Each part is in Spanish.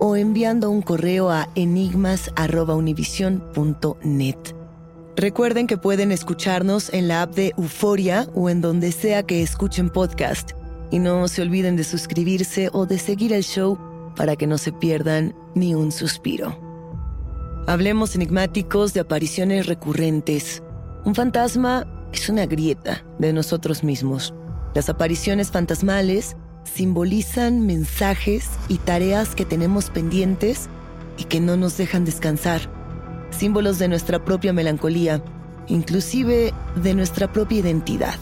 o enviando un correo a enigmas.univision.net. Recuerden que pueden escucharnos en la app de Euforia o en donde sea que escuchen podcast. Y no se olviden de suscribirse o de seguir el show para que no se pierdan ni un suspiro. Hablemos enigmáticos de apariciones recurrentes. Un fantasma es una grieta de nosotros mismos. Las apariciones fantasmales simbolizan mensajes y tareas que tenemos pendientes y que no nos dejan descansar. Símbolos de nuestra propia melancolía, inclusive de nuestra propia identidad.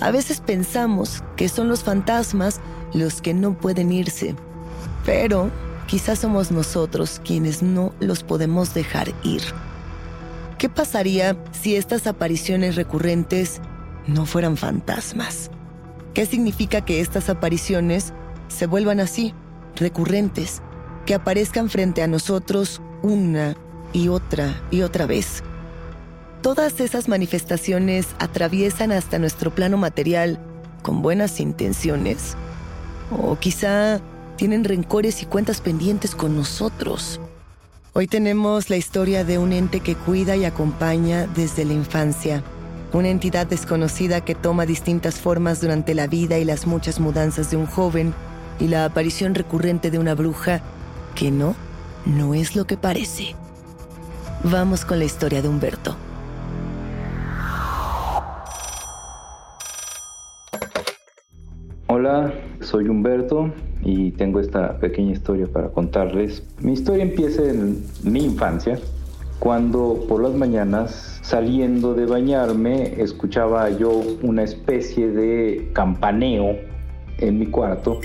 A veces pensamos que son los fantasmas los que no pueden irse, pero quizás somos nosotros quienes no los podemos dejar ir. ¿Qué pasaría si estas apariciones recurrentes no fueran fantasmas? ¿Qué significa que estas apariciones se vuelvan así, recurrentes, que aparezcan frente a nosotros una y otra y otra vez? Todas esas manifestaciones atraviesan hasta nuestro plano material con buenas intenciones. O quizá tienen rencores y cuentas pendientes con nosotros. Hoy tenemos la historia de un ente que cuida y acompaña desde la infancia una entidad desconocida que toma distintas formas durante la vida y las muchas mudanzas de un joven y la aparición recurrente de una bruja que no, no es lo que parece. Vamos con la historia de Humberto. Hola, soy Humberto y tengo esta pequeña historia para contarles. Mi historia empieza en mi infancia, cuando por las mañanas saliendo de bañarme escuchaba yo una especie de campaneo en mi cuarto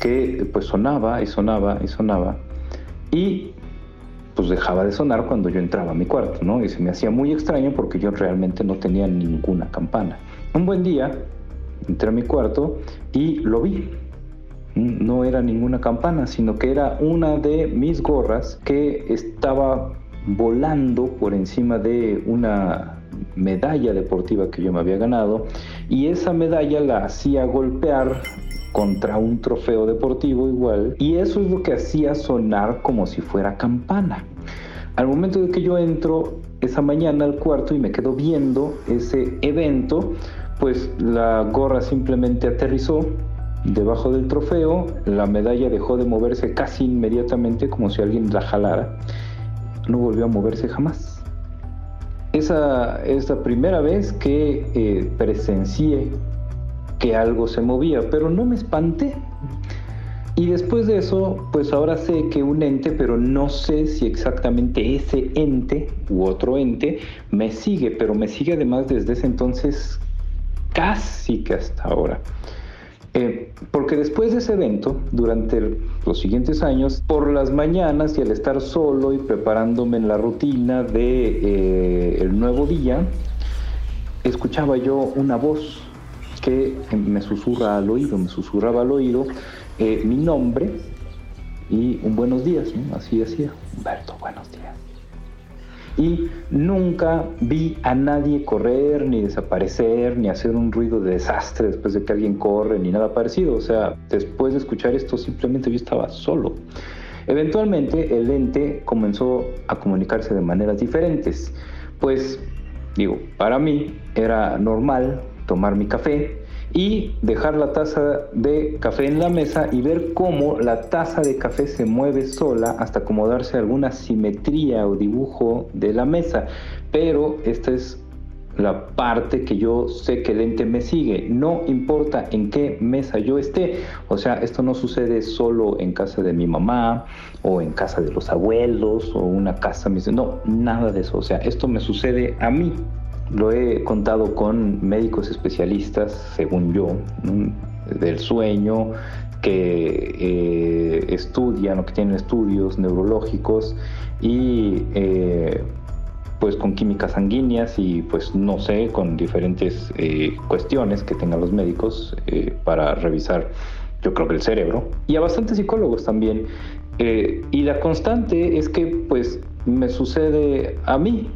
que pues sonaba y sonaba y sonaba y pues dejaba de sonar cuando yo entraba a mi cuarto, ¿no? Y se me hacía muy extraño porque yo realmente no tenía ninguna campana. Un buen día entré a mi cuarto y lo vi. No era ninguna campana, sino que era una de mis gorras que estaba volando por encima de una medalla deportiva que yo me había ganado y esa medalla la hacía golpear contra un trofeo deportivo igual y eso es lo que hacía sonar como si fuera campana. Al momento de que yo entro esa mañana al cuarto y me quedo viendo ese evento, pues la gorra simplemente aterrizó debajo del trofeo, la medalla dejó de moverse casi inmediatamente como si alguien la jalara, no volvió a moverse jamás. Esa es la primera vez que eh, presencié que algo se movía, pero no me espanté. Y después de eso, pues ahora sé que un ente, pero no sé si exactamente ese ente u otro ente me sigue, pero me sigue además desde ese entonces casi que hasta ahora. Eh, porque después de ese evento, durante los siguientes años, por las mañanas y al estar solo y preparándome en la rutina de eh, el nuevo día, escuchaba yo una voz que me susurra al oído, me susurraba al oído eh, mi nombre y un buenos días, así decía, Humberto, buenos. Y nunca vi a nadie correr, ni desaparecer, ni hacer un ruido de desastre después de que alguien corre, ni nada parecido. O sea, después de escuchar esto, simplemente yo estaba solo. Eventualmente el ente comenzó a comunicarse de maneras diferentes. Pues, digo, para mí era normal tomar mi café y dejar la taza de café en la mesa y ver cómo la taza de café se mueve sola hasta acomodarse alguna simetría o dibujo de la mesa. Pero esta es la parte que yo sé que el ente me sigue. No importa en qué mesa yo esté. O sea, esto no sucede solo en casa de mi mamá o en casa de los abuelos o una casa. No, nada de eso. O sea, esto me sucede a mí. Lo he contado con médicos especialistas, según yo, del sueño, que eh, estudian o que tienen estudios neurológicos y eh, pues con químicas sanguíneas y pues no sé, con diferentes eh, cuestiones que tengan los médicos para revisar yo creo que el cerebro y a bastantes psicólogos también. Y la constante es que pues me sucede a mí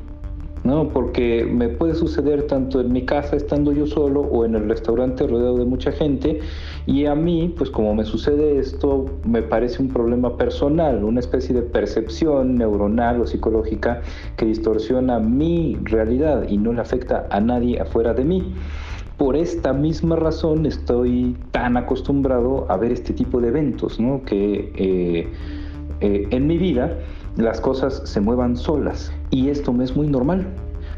¿no? Porque me puede suceder tanto en mi casa estando yo solo o en el restaurante rodeado de mucha gente y a mí, pues como me sucede esto, me parece un problema personal, una especie de percepción neuronal o psicológica que distorsiona mi realidad y no le afecta a nadie afuera de mí. Por esta misma razón estoy tan acostumbrado a ver este tipo de eventos, ¿no? Que eh, eh, en mi vida las cosas se muevan solas. Y esto me es muy normal,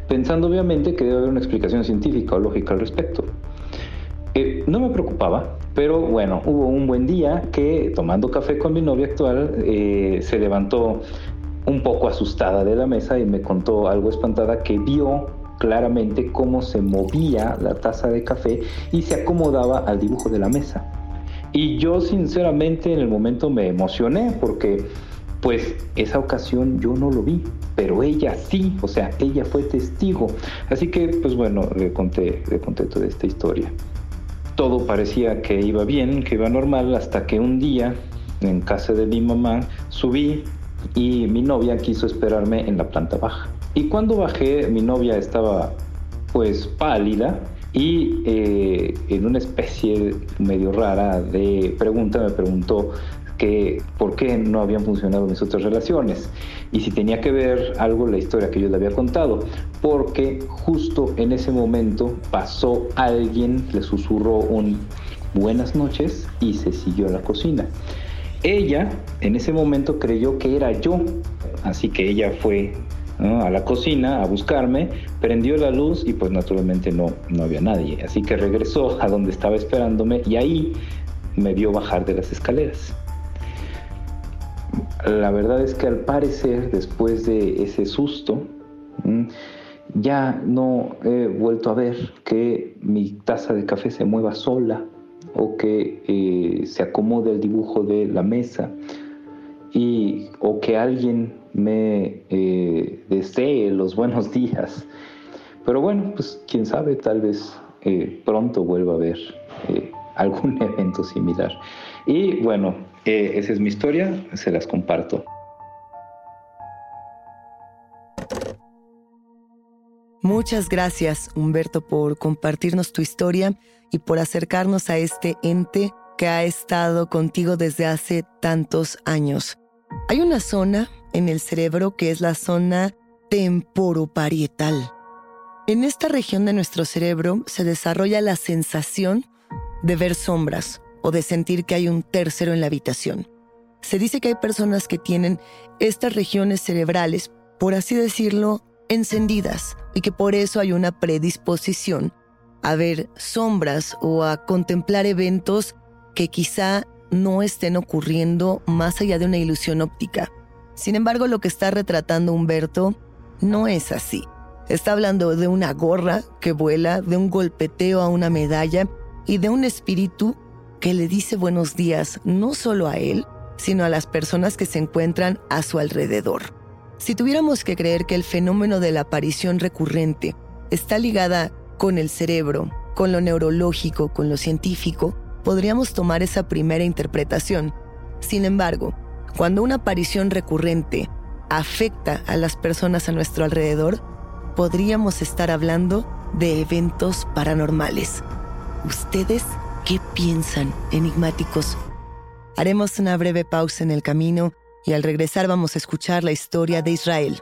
pensando obviamente que debe haber una explicación científica o lógica al respecto. Eh, no me preocupaba, pero bueno, hubo un buen día que tomando café con mi novia actual eh, se levantó un poco asustada de la mesa y me contó algo espantada que vio claramente cómo se movía la taza de café y se acomodaba al dibujo de la mesa. Y yo sinceramente en el momento me emocioné porque pues esa ocasión yo no lo vi, pero ella sí, o sea, ella fue testigo. Así que, pues bueno, le conté, le conté toda esta historia. Todo parecía que iba bien, que iba normal, hasta que un día, en casa de mi mamá, subí y mi novia quiso esperarme en la planta baja. Y cuando bajé, mi novia estaba pues pálida y eh, en una especie medio rara de pregunta me preguntó que por qué no habían funcionado mis otras relaciones y si tenía que ver algo la historia que yo le había contado, porque justo en ese momento pasó alguien, le susurró un buenas noches y se siguió a la cocina. Ella en ese momento creyó que era yo, así que ella fue a la cocina a buscarme, prendió la luz y pues naturalmente no, no había nadie. Así que regresó a donde estaba esperándome y ahí me vio bajar de las escaleras. La verdad es que al parecer, después de ese susto, ya no he vuelto a ver que mi taza de café se mueva sola o que eh, se acomode el dibujo de la mesa y, o que alguien me eh, desee los buenos días. Pero bueno, pues quién sabe, tal vez eh, pronto vuelva a eh, algún evento similar. Y bueno, esa es mi historia, se las comparto. Muchas gracias, Humberto, por compartirnos tu historia y por acercarnos a este ente que ha estado contigo desde hace tantos años. Hay una zona en el cerebro que es la zona temporoparietal. En esta región de nuestro cerebro se desarrolla la sensación de ver sombras o de sentir que hay un tercero en la habitación. Se dice que hay personas que tienen estas regiones cerebrales, por así decirlo, encendidas y que por eso hay una predisposición a ver sombras o a contemplar eventos que quizá no estén ocurriendo más allá de una ilusión óptica. Sin embargo, lo que está retratando Humberto no es así. Está hablando de una gorra que vuela, de un golpeteo a una medalla y de un espíritu que le dice buenos días no solo a él, sino a las personas que se encuentran a su alrededor. Si tuviéramos que creer que el fenómeno de la aparición recurrente está ligada con el cerebro, con lo neurológico, con lo científico, podríamos tomar esa primera interpretación. Sin embargo, cuando una aparición recurrente afecta a las personas a nuestro alrededor, podríamos estar hablando de eventos paranormales. ¿Ustedes qué piensan, enigmáticos? Haremos una breve pausa en el camino y al regresar vamos a escuchar la historia de Israel.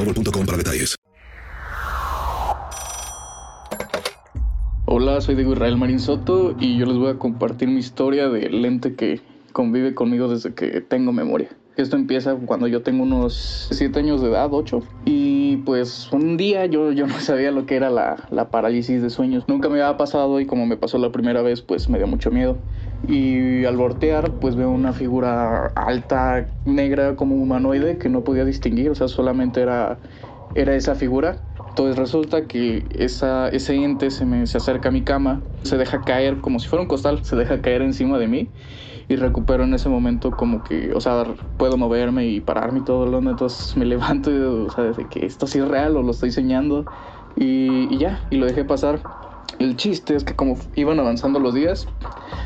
boostmobile.com para detalles. Hola, soy Diego Israel Marín Soto y yo les voy a compartir mi historia del lente que convive conmigo desde que tengo memoria. Esto empieza cuando yo tengo unos 7 años de edad, 8. Y pues un día yo, yo no sabía lo que era la, la parálisis de sueños. Nunca me había pasado y como me pasó la primera vez, pues me dio mucho miedo. Y al voltear, pues veo una figura alta, negra, como humanoide, que no podía distinguir. O sea, solamente era, era esa figura. Entonces resulta que ese ente se me se acerca a mi cama, se deja caer como si fuera un costal, se deja caer encima de mí y recupero en ese momento como que, o sea, puedo moverme y pararme y todo lo entonces me levanto y, o sea, de que esto es real o lo estoy soñando y ya, y lo dejé pasar. El chiste es que como iban avanzando los días,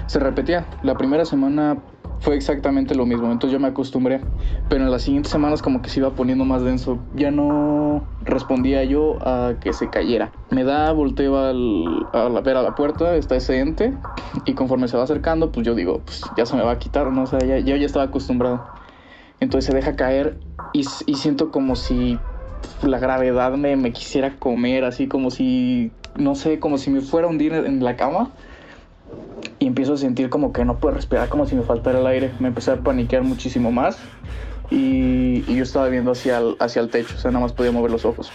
se repetía. La primera semana fue exactamente lo mismo, entonces yo me acostumbré, pero en las siguientes semanas como que se iba poniendo más denso, ya no respondía yo a que se cayera. Me da, volteo al, a la, ver a la puerta, está ese ente, y conforme se va acercando, pues yo digo, pues ya se me va a quitar, ¿no? O sea, ya, yo ya estaba acostumbrado. Entonces se deja caer y, y siento como si la gravedad me, me quisiera comer, así como si, no sé, como si me fuera a hundir en la cama y empiezo a sentir como que no puedo respirar, como si me faltara el aire. Me empecé a paniquear muchísimo más y, yo estaba viendo hacia el, hacia el techo, o sea, nada más podía mover los ojos.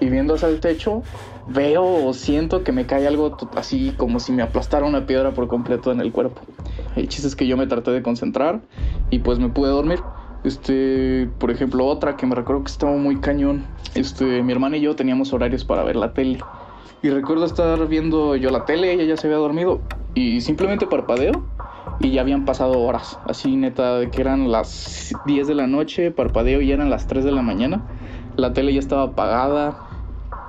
Y viendo hacia el techo, veo o siento que me cae algo así como si me aplastara una piedra por completo en el cuerpo. El chiste es que yo me traté de concentrar y pues me pude dormir. Este, por ejemplo, otra que me recuerdo que estaba muy cañón. Este, mi hermana y yo teníamos horarios para ver la tele. Y recuerdo estar viendo yo la tele, ella ya se había dormido y simplemente parpadeo y ya habían pasado horas. Así neta, de que eran las 10 de la noche, parpadeo y eran las 3 de la mañana. La tele ya estaba apagada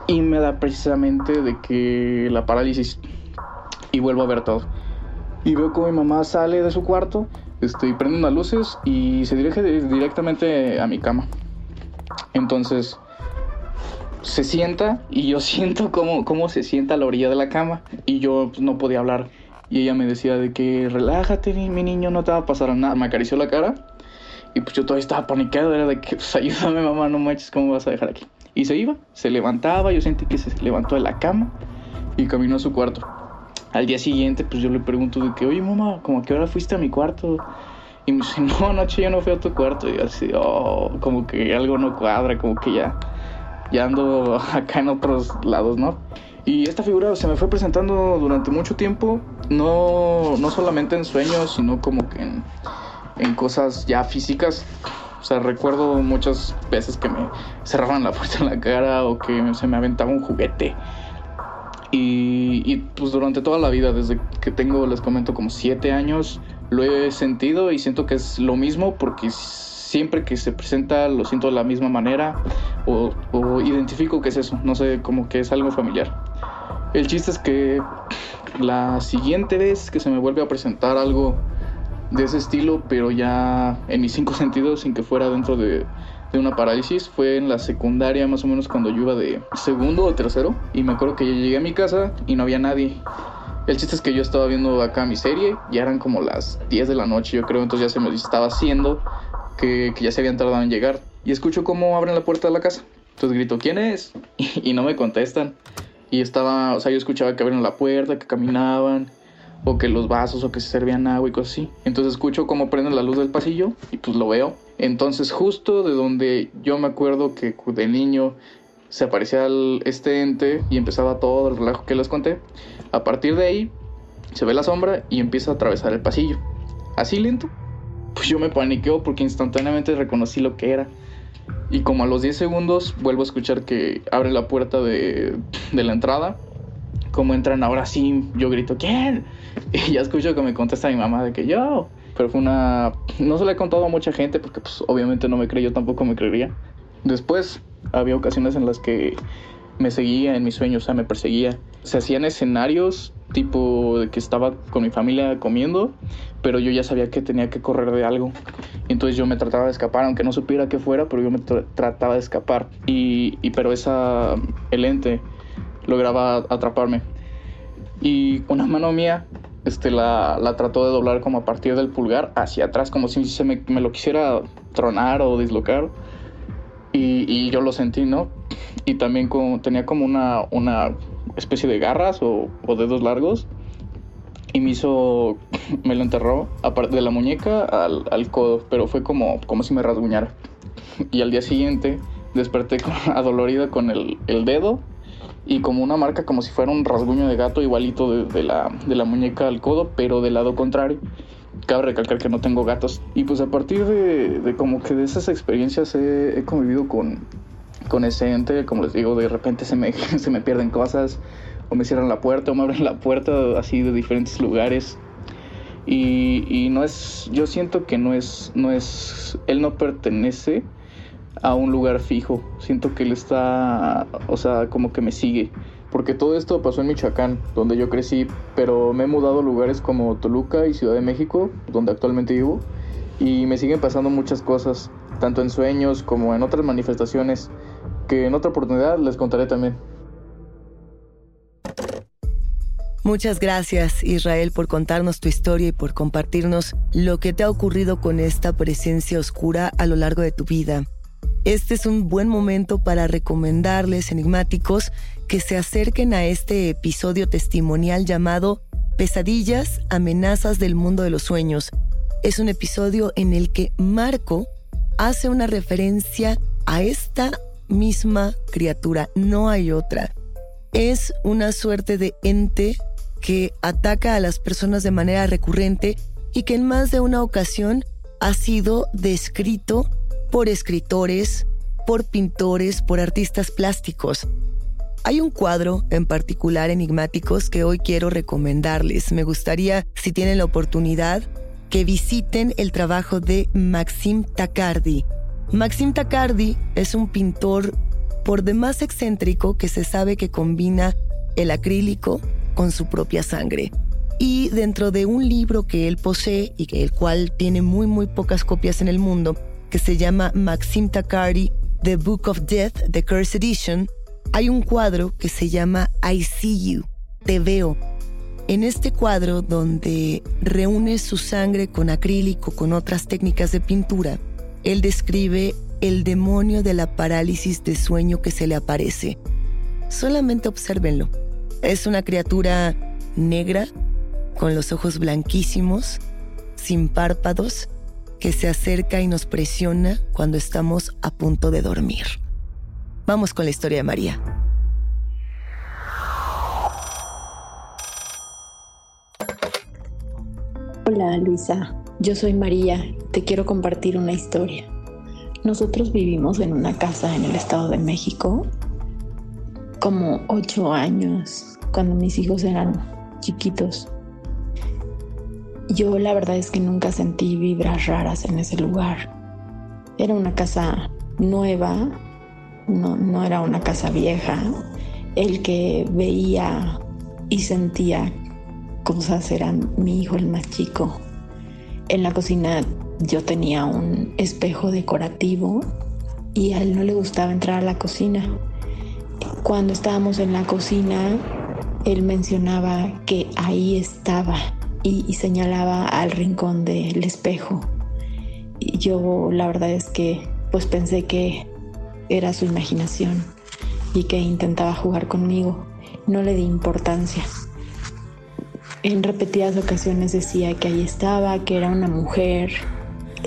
y me da precisamente de que la parálisis y vuelvo a ver todo. Y veo como mi mamá sale de su cuarto, este, prende unas luces y se dirige directamente a mi cama. Entonces se sienta y yo siento cómo, cómo se sienta a la orilla de la cama y yo pues, no podía hablar. Y ella me decía de que relájate, mi niño, no te va a pasar nada. Me acarició la cara y pues yo todavía estaba paniqueado, era de que pues ayúdame mamá, no manches, ¿cómo vas a dejar aquí? Y se iba, se levantaba, yo sentí que se levantó de la cama y caminó a su cuarto. Al día siguiente pues yo le pregunto de que, oye mamá, ¿cómo a qué hora fuiste a mi cuarto? Y me dice, no, anoche yo no fui a tu cuarto. Y así, oh, como que algo no cuadra, como que ya ya ando acá en otros lados, ¿no? Y esta figura se me fue presentando durante mucho tiempo, no, no solamente en sueños, sino como que en, en cosas ya físicas. O sea, recuerdo muchas veces que me cerraban la puerta en la cara o que se me aventaba un juguete. Y, y, pues durante toda la vida, desde que tengo, les comento, como siete años, lo he sentido y siento que es lo mismo porque siempre que se presenta lo siento de la misma manera o, identifico que es eso, no sé, como que es algo familiar. El chiste es que la siguiente vez que se me vuelve a presentar algo de ese estilo, pero ya en mis cinco sentidos, sin que fuera dentro de, de una parálisis, fue en la secundaria, más o menos cuando yo iba de segundo o tercero, y me acuerdo que yo llegué a mi casa y no había nadie. El chiste es que yo estaba viendo acá mi serie, ya eran como las 10 de la noche, yo creo, entonces ya se me estaba haciendo que, ya se habían tardado en llegar. Y escucho cómo abren la puerta de la casa. Entonces grito, ¿quién es? Y, no me contestan. Y estaba, o sea, yo escuchaba que abren la puerta, que caminaban, o que los vasos, o que se servían agua y cosas así. Entonces escucho cómo prenden la luz del pasillo y pues lo veo. Entonces justo de donde yo me acuerdo que de niño se aparecía el, este ente y empezaba todo el relajo que les conté. A partir de ahí se ve la sombra y empieza a atravesar el pasillo. Así lento, pues yo me paniqueo porque instantáneamente reconocí lo que era. Y como a los 10 segundos vuelvo a escuchar que abre la puerta de, de la entrada. Como entran ahora sí, yo grito, ¿quién? Y ya escucho que me contesta mi mamá de que yo. Pero fue una... No se le he contado a mucha gente porque pues obviamente no me creyó, tampoco me creería. Después había ocasiones en las que me seguía en mis sueños, o sea, me perseguía. Se hacían escenarios tipo de que estaba con mi familia comiendo, pero yo ya sabía que tenía que correr de algo. Entonces yo me trataba de escapar, aunque no supiera qué fuera, pero yo me trataba de escapar. Y, pero esa, el ente lograba atraparme. Y una mano mía este, la, la, trató de doblar como a partir del pulgar hacia atrás, como si se me, me lo quisiera tronar o dislocar. Y, yo lo sentí, ¿no? Y también como, tenía como una, una especie de garras o, dedos largos y me hizo, me lo enterró aparte de la muñeca al, al, codo, pero fue como, como si me rasguñara. Y al día siguiente desperté con, adolorida con el, el, dedo y como una marca como si fuera un rasguño de gato igualito de, de, la, de la muñeca al codo, pero del lado contrario. Cabe recalcar que no tengo gatos. Y pues a partir de, de como que de esas experiencias he, he convivido con, con ese ente, como les digo, de repente se me, se me pierden cosas, o me cierran la puerta, o me abren la puerta así de diferentes lugares. Y, y, no es, yo siento que no es, no es, él no pertenece a un lugar fijo. Siento que él está, o sea, como que me sigue. porque todo esto pasó en Michoacán, donde yo crecí, pero me he mudado a lugares como Toluca y Ciudad de México, donde actualmente vivo, y me siguen pasando muchas cosas, tanto en sueños como en otras manifestaciones, que en otra oportunidad les contaré también. Muchas gracias Israel por contarnos tu historia y por compartirnos lo que te ha ocurrido con esta presencia oscura a lo largo de tu vida. Este es un buen momento para recomendarles enigmáticos que se acerquen a este episodio testimonial llamado Pesadillas, amenazas del mundo de los sueños. Es un episodio en el que Marco hace una referencia a esta misma criatura, no hay otra. Es una suerte de ente que ataca a las personas de manera recurrente y que en más de una ocasión ha sido descrito por escritores, por pintores, por artistas plásticos. Hay un cuadro en particular enigmáticos que hoy quiero recomendarles. Me gustaría, si tienen la oportunidad, que visiten el trabajo de Maxim Takardi. Maxim Takardi es un pintor por demás excéntrico que se sabe que combina el acrílico con su propia sangre. Y dentro de un libro que él posee y el cual tiene muy muy pocas copias en el mundo, que se llama Maxim Takardi, The Book of Death, The Curse Edition, hay un cuadro que se llama I See You, Te Veo. En este cuadro, donde reúne su sangre con acrílico, con otras técnicas de pintura, él describe el demonio de la parálisis de sueño que se le aparece. Solamente obsérvenlo. Es una criatura negra, con los ojos blanquísimos, sin párpados, que se acerca y nos presiona cuando estamos a punto de dormir. Vamos con la historia de María. Hola Luisa, yo soy María, te quiero compartir una historia. Nosotros vivimos en una casa en el Estado de México como ocho años cuando mis hijos eran chiquitos. Yo la verdad es que nunca sentí vibras raras en ese lugar. Era una casa nueva, no, no era una casa vieja. El que veía y sentía cosas era mi hijo el más chico. En la cocina yo tenía un espejo decorativo y a él no le gustaba entrar a la cocina. Cuando estábamos en la cocina, él mencionaba que ahí estaba y, señalaba al rincón del espejo. Y yo la verdad es que pues pensé que era su imaginación y que intentaba jugar conmigo. No le di importancia. En repetidas ocasiones decía que ahí estaba, que era una mujer,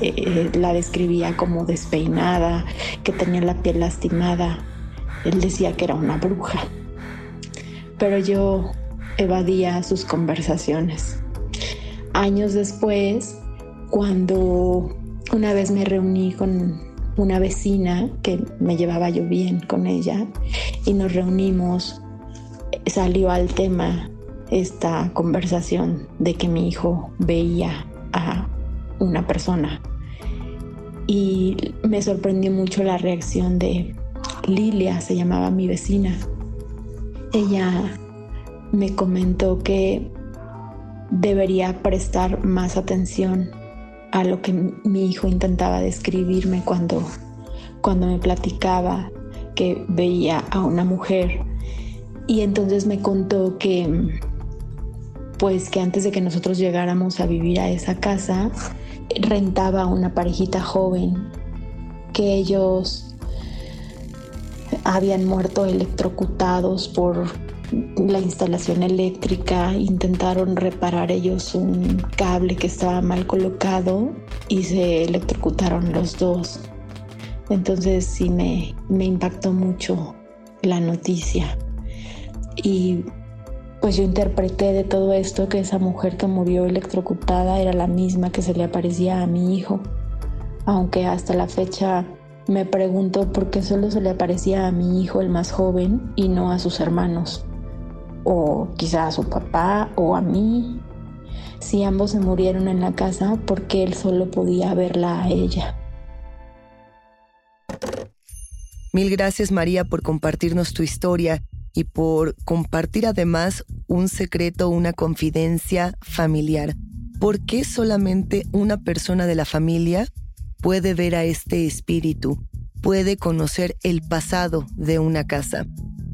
eh, la describía como despeinada, que tenía la piel lastimada. Él decía que era una bruja. Pero yo evadía sus conversaciones años después, cuando una vez me reuní con una vecina que me llevaba yo bien con ella y nos reunimos, salió al tema esta conversación de que mi hijo veía a una persona y me sorprendió mucho la reacción de Lilia, se llamaba mi vecina. Ella me comentó que debería prestar más atención a lo que mi hijo intentaba describirme cuando, cuando me platicaba que veía a una mujer. Y entonces me contó que pues que antes de que nosotros llegáramos a vivir a esa casa, rentaba una parejita joven, que ellos habían muerto electrocutados por la instalación eléctrica, intentaron reparar ellos un cable que estaba mal colocado y se electrocutaron los dos. Entonces sí me, me impactó mucho la noticia. Y pues yo interpreté de todo esto que esa mujer que murió electrocutada era la misma que se le aparecía a mi hijo. Aunque hasta la fecha me pregunto por qué solo se le aparecía a mi hijo el más joven y no a sus hermanos o quizá a su papá o a mí. Si ambos se murieron en la casa, porque él solo podía verla a ella? Mil gracias María por compartirnos tu historia y por compartir además un secreto, una confidencia familiar. ¿Por qué solamente una persona de la familia puede ver a este espíritu? Puede conocer el pasado de una casa.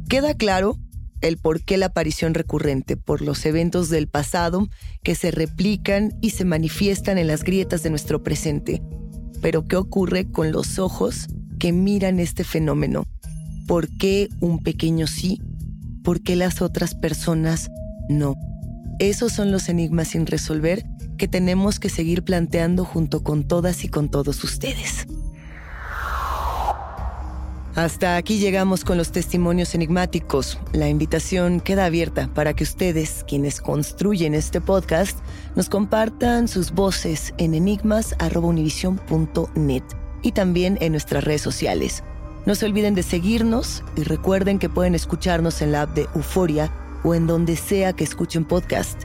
Queda claro el por qué la aparición recurrente, por los eventos del pasado que se replican y se manifiestan en las grietas de nuestro presente. Pero ¿qué ocurre con los ojos que miran este fenómeno? ¿Por qué un pequeño sí? ¿Por qué las otras personas no? Esos son los enigmas sin resolver que tenemos que seguir planteando junto con todas y con todos ustedes. Hasta aquí llegamos con los testimonios enigmáticos. La invitación queda abierta para que ustedes, quienes construyen este podcast, nos compartan sus voces en enigmas.univision.net y también en nuestras redes sociales. No se olviden de seguirnos y recuerden que pueden escucharnos en la app de Euforia o en donde sea que escuchen podcast.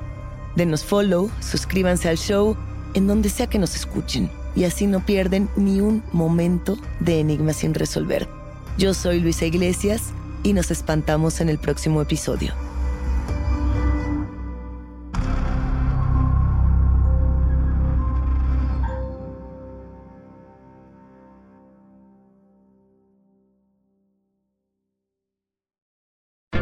Denos follow, suscríbanse al show en donde sea que nos escuchen y así no pierden ni un momento de enigmas sin resolver. Yo soy Luisa Iglesias y nos espantamos en el próximo episodio.